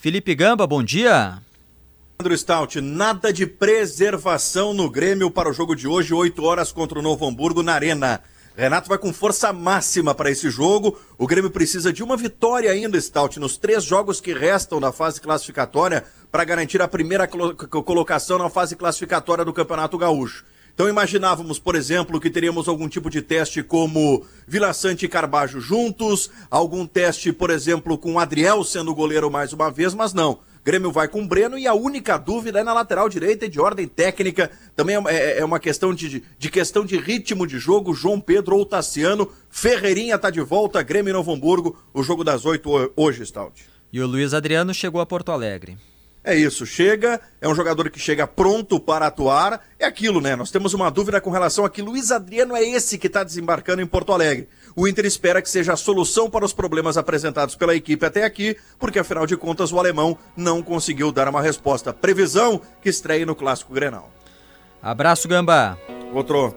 Felipe Gamba, bom dia. Andrew Stout, nada de preservação no Grêmio para o jogo de hoje, 8 horas contra o Novo Hamburgo na Arena. Renato vai com força máxima para esse jogo. O Grêmio precisa de uma vitória ainda, Stout, nos três jogos que restam na fase classificatória para garantir a primeira colocação na fase classificatória do Campeonato Gaúcho. Então imaginávamos, por exemplo, que teríamos algum tipo de teste como Vila Sante e Carbajo juntos, algum teste, por exemplo, com Adriel sendo goleiro mais uma vez, mas não. Grêmio vai com Breno e a única dúvida é na lateral direita e de ordem técnica. Também é, é, é uma questão de, de questão de ritmo de jogo. João Pedro ou Tassiano. Ferreirinha está de volta. Grêmio e Novo Hamburgo. O jogo das oito hoje, Stout. E o Luiz Adriano chegou a Porto Alegre. É isso, chega, é um jogador que chega pronto para atuar. É aquilo, né? Nós temos uma dúvida com relação a que Luiz Adriano é esse que está desembarcando em Porto Alegre. O Inter espera que seja a solução para os problemas apresentados pela equipe até aqui, porque afinal de contas o alemão não conseguiu dar uma resposta. Previsão que estreie no Clássico Grenal. Abraço, Gamba. Outro.